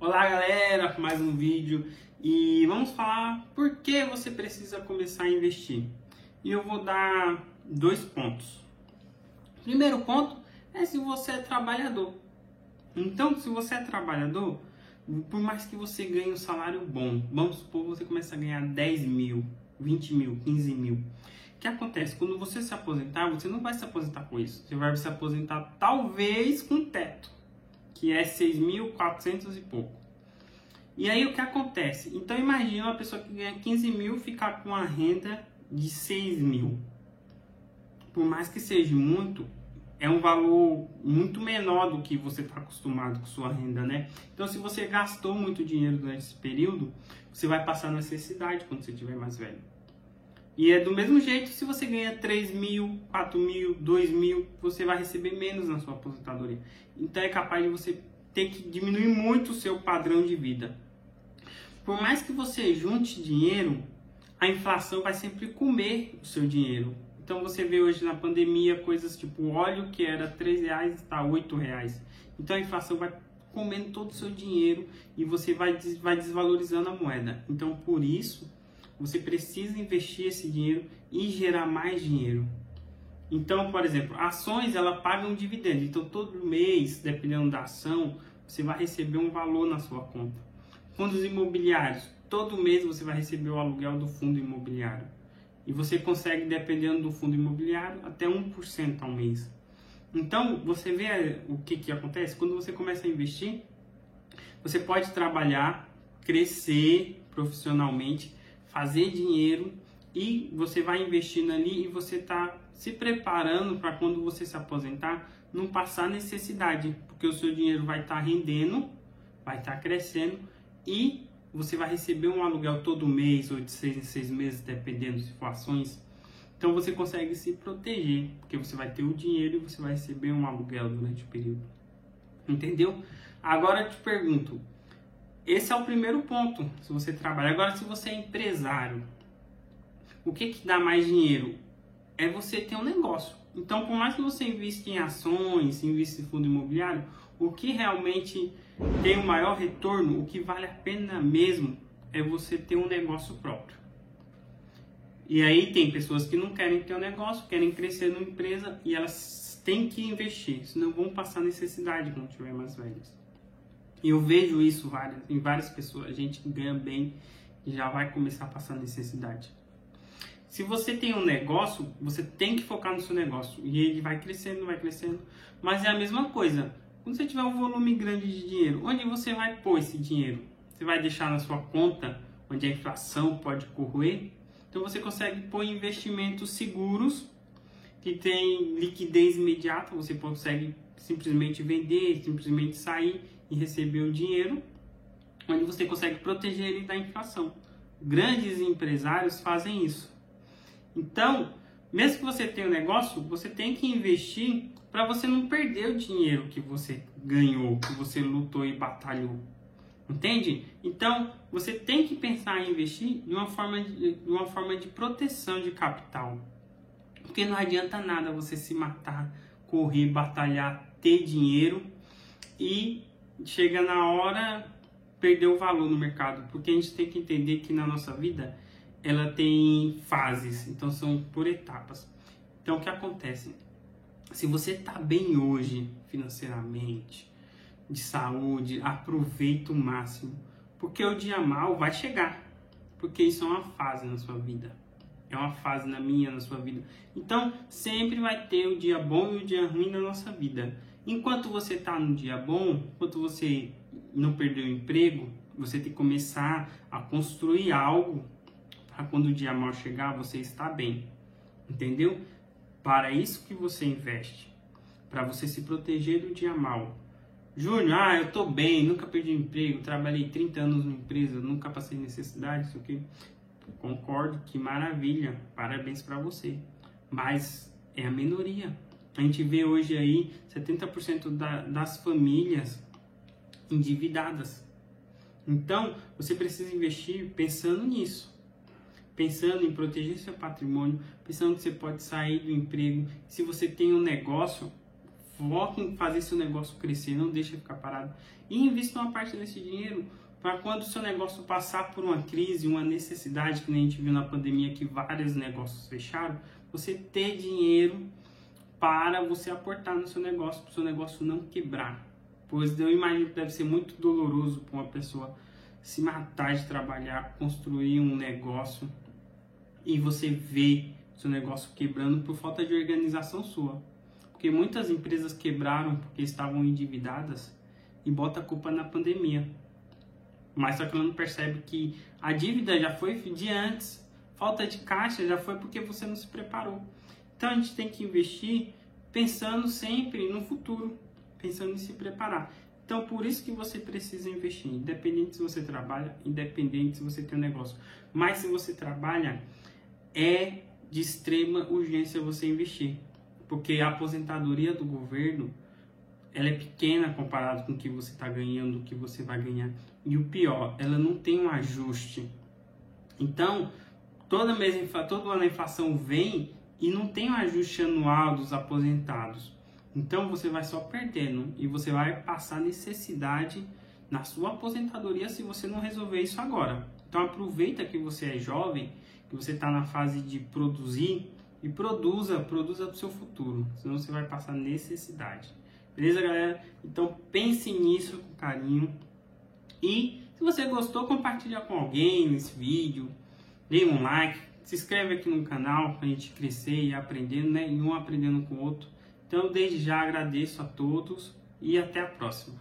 Olá galera, mais um vídeo e vamos falar por que você precisa começar a investir. E eu vou dar dois pontos. Primeiro ponto é se você é trabalhador. Então, se você é trabalhador, por mais que você ganhe um salário bom, vamos supor você começa a ganhar 10 mil, 20 mil, 15 mil. O que acontece? Quando você se aposentar, você não vai se aposentar com isso. Você vai se aposentar talvez com teto que é 6.400 e pouco. E aí o que acontece? Então imagina uma pessoa que ganha 15 mil ficar com a renda de 6 mil. Por mais que seja muito, é um valor muito menor do que você está acostumado com sua renda, né? Então se você gastou muito dinheiro durante esse período, você vai passar necessidade quando você estiver mais velho. E é do mesmo jeito, se você ganha 3 mil, 4 mil, 2 mil, você vai receber menos na sua aposentadoria. Então é capaz de você ter que diminuir muito o seu padrão de vida. Por mais que você junte dinheiro, a inflação vai sempre comer o seu dinheiro. Então você vê hoje na pandemia coisas tipo óleo que era 3 reais está 8 reais. Então a inflação vai comendo todo o seu dinheiro e você vai, vai desvalorizando a moeda. Então por isso você precisa investir esse dinheiro e gerar mais dinheiro. Então, por exemplo, ações ela paga um dividendo. Então, todo mês, dependendo da ação, você vai receber um valor na sua conta. Fundos imobiliários, todo mês você vai receber o aluguel do fundo imobiliário. E você consegue, dependendo do fundo imobiliário, até 1% ao mês. Então, você vê o que, que acontece? Quando você começa a investir, você pode trabalhar, crescer profissionalmente fazer dinheiro e você vai investindo ali e você está se preparando para quando você se aposentar não passar necessidade, porque o seu dinheiro vai estar tá rendendo, vai estar tá crescendo e você vai receber um aluguel todo mês ou de seis em seis meses, dependendo de situações. Então você consegue se proteger, porque você vai ter o dinheiro e você vai receber um aluguel durante o período. Entendeu? Agora eu te pergunto, esse é o primeiro ponto, se você trabalha. Agora, se você é empresário, o que, que dá mais dinheiro? É você ter um negócio. Então, por mais que você invista em ações, invista em fundo imobiliário, o que realmente tem o maior retorno, o que vale a pena mesmo, é você ter um negócio próprio. E aí tem pessoas que não querem ter um negócio, querem crescer numa empresa e elas têm que investir, senão vão passar necessidade quando tiver mais velhas. Eu vejo isso várias, em várias pessoas. Gente ganha bem e já vai começar a passar necessidade. Se você tem um negócio, você tem que focar no seu negócio. E ele vai crescendo, vai crescendo. Mas é a mesma coisa. Quando você tiver um volume grande de dinheiro, onde você vai pôr esse dinheiro? Você vai deixar na sua conta, onde a inflação pode corroer? Então você consegue pôr investimentos seguros, que tem liquidez imediata, você consegue simplesmente vender, simplesmente sair e receber o dinheiro, onde você consegue proteger ele da inflação. Grandes empresários fazem isso. Então, mesmo que você tenha um negócio, você tem que investir para você não perder o dinheiro que você ganhou, que você lutou e batalhou. Entende? Então, você tem que pensar em investir de uma forma de, de uma forma de proteção de capital. Porque não adianta nada você se matar, correr, batalhar, ter dinheiro e chega na hora perder o valor no mercado, porque a gente tem que entender que na nossa vida ela tem fases, então são por etapas. Então o que acontece? Se você está bem hoje financeiramente, de saúde, aproveita o máximo, porque o dia mal vai chegar, porque isso é uma fase na sua vida. É uma fase na minha, na sua vida. Então, sempre vai ter o dia bom e o dia ruim na nossa vida. Enquanto você está no dia bom, enquanto você não perdeu o emprego, você tem que começar a construir algo para quando o dia mal chegar você está bem. Entendeu? Para isso que você investe. Para você se proteger do dia mal. Júnior, ah, eu tô bem, nunca perdi emprego, trabalhei 30 anos numa empresa, nunca passei necessidade, isso aqui. Concordo, que maravilha, parabéns para você. Mas é a minoria. A gente vê hoje aí 70% da, das famílias endividadas. Então, você precisa investir pensando nisso. Pensando em proteger seu patrimônio, pensando que você pode sair do emprego. Se você tem um negócio, foque em fazer seu negócio crescer, não deixe ficar parado. E invista uma parte desse dinheiro para quando o seu negócio passar por uma crise, uma necessidade, que a gente viu na pandemia, que vários negócios fecharam, você ter dinheiro para você aportar no seu negócio, para o seu negócio não quebrar. Pois eu imagino que deve ser muito doloroso para uma pessoa se matar de trabalhar, construir um negócio e você ver seu negócio quebrando por falta de organização sua. Porque muitas empresas quebraram porque estavam endividadas e bota a culpa na pandemia. Mas só que ela não percebe que a dívida já foi de antes, falta de caixa já foi porque você não se preparou. Então a gente tem que investir pensando sempre no futuro, pensando em se preparar. Então por isso que você precisa investir, independente se você trabalha, independente se você tem um negócio. Mas se você trabalha, é de extrema urgência você investir, porque a aposentadoria do governo ela é pequena comparado com o que você está ganhando, o que você vai ganhar. E o pior, ela não tem um ajuste. Então, toda, mês, todo a inflação vem e não tem um ajuste anual dos aposentados. Então você vai só perdendo e você vai passar necessidade na sua aposentadoria se você não resolver isso agora. Então aproveita que você é jovem, que você está na fase de produzir e produza, produza para o seu futuro, senão você vai passar necessidade. Beleza, galera? Então pense nisso com carinho. E se você gostou, compartilha com alguém esse vídeo. Dê um like. Se inscreve aqui no canal para a gente crescer e aprendendo, né? E um aprendendo com o outro. Então, desde já agradeço a todos e até a próxima.